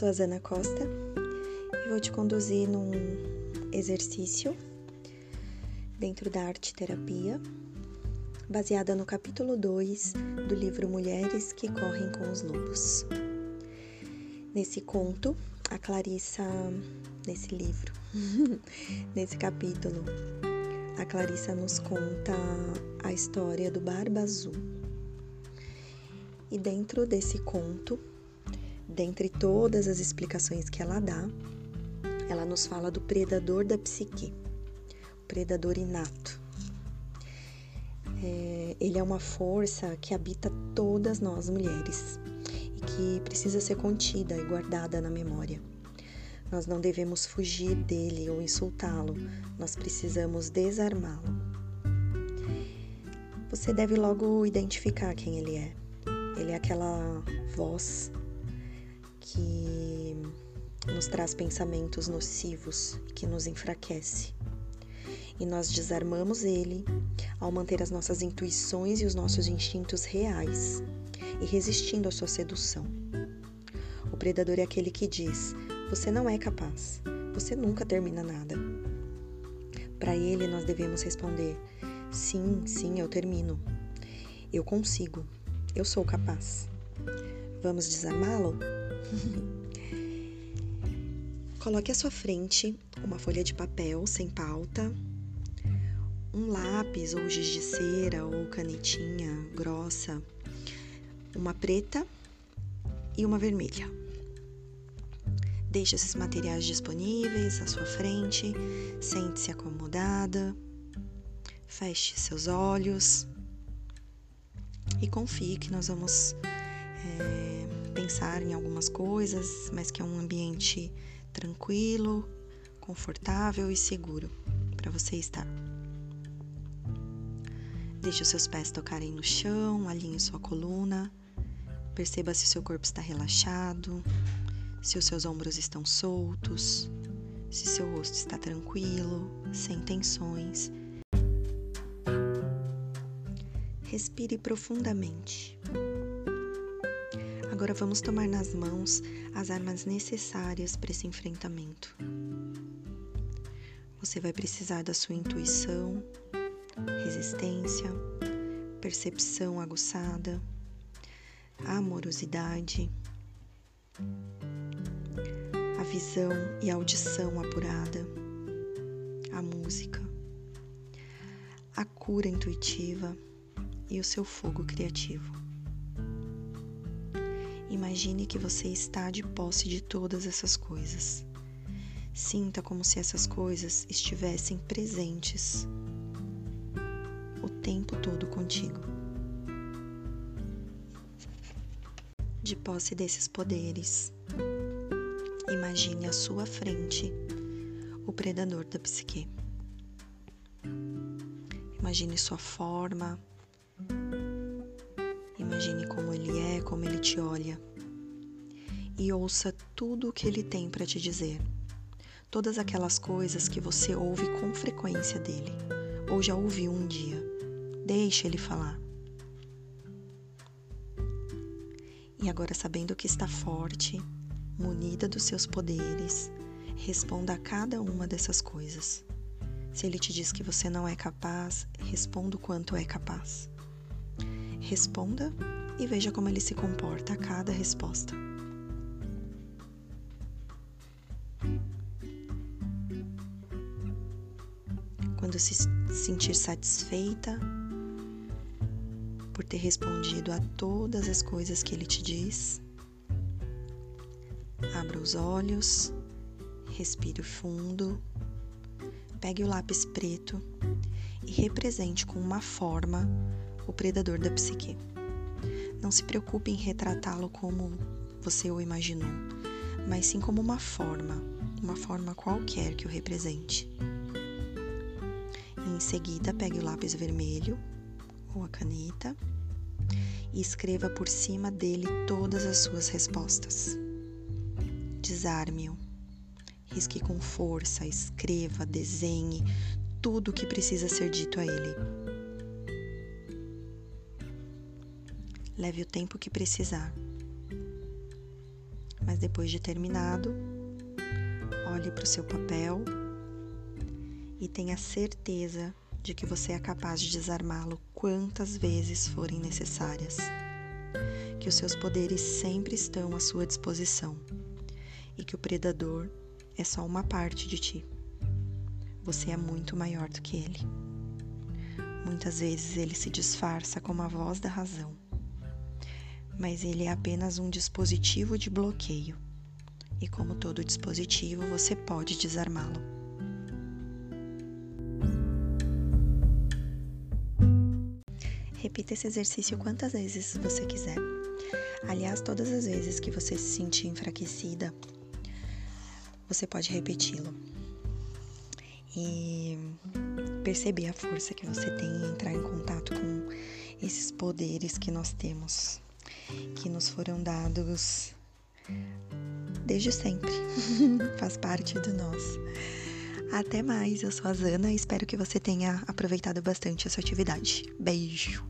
sou a Zana Costa e vou te conduzir num exercício dentro da arte terapia, baseada no capítulo 2 do livro Mulheres que Correm com os Lobos. Nesse conto, a Clarissa, nesse livro, nesse capítulo, a Clarissa nos conta a história do Barba Azul. E dentro desse conto, dentre todas as explicações que ela dá, ela nos fala do predador da psique, o predador inato. É, ele é uma força que habita todas nós mulheres e que precisa ser contida e guardada na memória. Nós não devemos fugir dele ou insultá-lo, nós precisamos desarmá-lo. Você deve logo identificar quem ele é. Ele é aquela voz que nos traz pensamentos nocivos e que nos enfraquece. E nós desarmamos ele ao manter as nossas intuições e os nossos instintos reais e resistindo à sua sedução. O predador é aquele que diz: Você não é capaz, você nunca termina nada. Para ele, nós devemos responder: Sim, sim, eu termino. Eu consigo, eu sou capaz. Vamos desarmá-lo? Coloque à sua frente uma folha de papel sem pauta, um lápis ou giz de cera ou canetinha grossa, uma preta e uma vermelha. Deixe esses materiais disponíveis à sua frente, sente-se acomodada, feche seus olhos e confie que nós vamos é, pensar em algumas coisas, mas que é um ambiente tranquilo, confortável e seguro para você estar. Deixe os seus pés tocarem no chão, alinhe sua coluna, perceba se o seu corpo está relaxado, se os seus ombros estão soltos, se seu rosto está tranquilo, sem tensões. Respire profundamente. Agora vamos tomar nas mãos as armas necessárias para esse enfrentamento. Você vai precisar da sua intuição, resistência, percepção aguçada, amorosidade, a visão e a audição apurada, a música, a cura intuitiva e o seu fogo criativo. Imagine que você está de posse de todas essas coisas. Sinta como se essas coisas estivessem presentes o tempo todo contigo. De posse desses poderes, imagine à sua frente o predador da psique. Imagine sua forma, Imagine como ele é, como ele te olha. E ouça tudo o que ele tem para te dizer. Todas aquelas coisas que você ouve com frequência dele, ou já ouviu um dia. Deixe ele falar. E agora, sabendo que está forte, munida dos seus poderes, responda a cada uma dessas coisas. Se ele te diz que você não é capaz, responda o quanto é capaz. Responda e veja como ele se comporta a cada resposta. Quando se sentir satisfeita por ter respondido a todas as coisas que ele te diz, abra os olhos, respire fundo, pegue o lápis preto e represente com uma forma o predador da psique. Não se preocupe em retratá-lo como você o imaginou, mas sim como uma forma, uma forma qualquer que o represente. Em seguida, pegue o lápis vermelho ou a caneta e escreva por cima dele todas as suas respostas. Desarme-o. Risque com força, escreva, desenhe tudo o que precisa ser dito a ele. Leve o tempo que precisar. Mas depois de terminado, olhe para o seu papel e tenha certeza de que você é capaz de desarmá-lo quantas vezes forem necessárias. Que os seus poderes sempre estão à sua disposição e que o predador é só uma parte de ti. Você é muito maior do que ele. Muitas vezes ele se disfarça como a voz da razão, mas ele é apenas um dispositivo de bloqueio. E como todo dispositivo, você pode desarmá-lo. Repita esse exercício quantas vezes você quiser. Aliás, todas as vezes que você se sentir enfraquecida, você pode repeti-lo. E perceber a força que você tem em entrar em contato com esses poderes que nós temos, que nos foram dados desde sempre, faz parte de nós. Até mais, eu sou a Zana e espero que você tenha aproveitado bastante essa atividade. Beijo!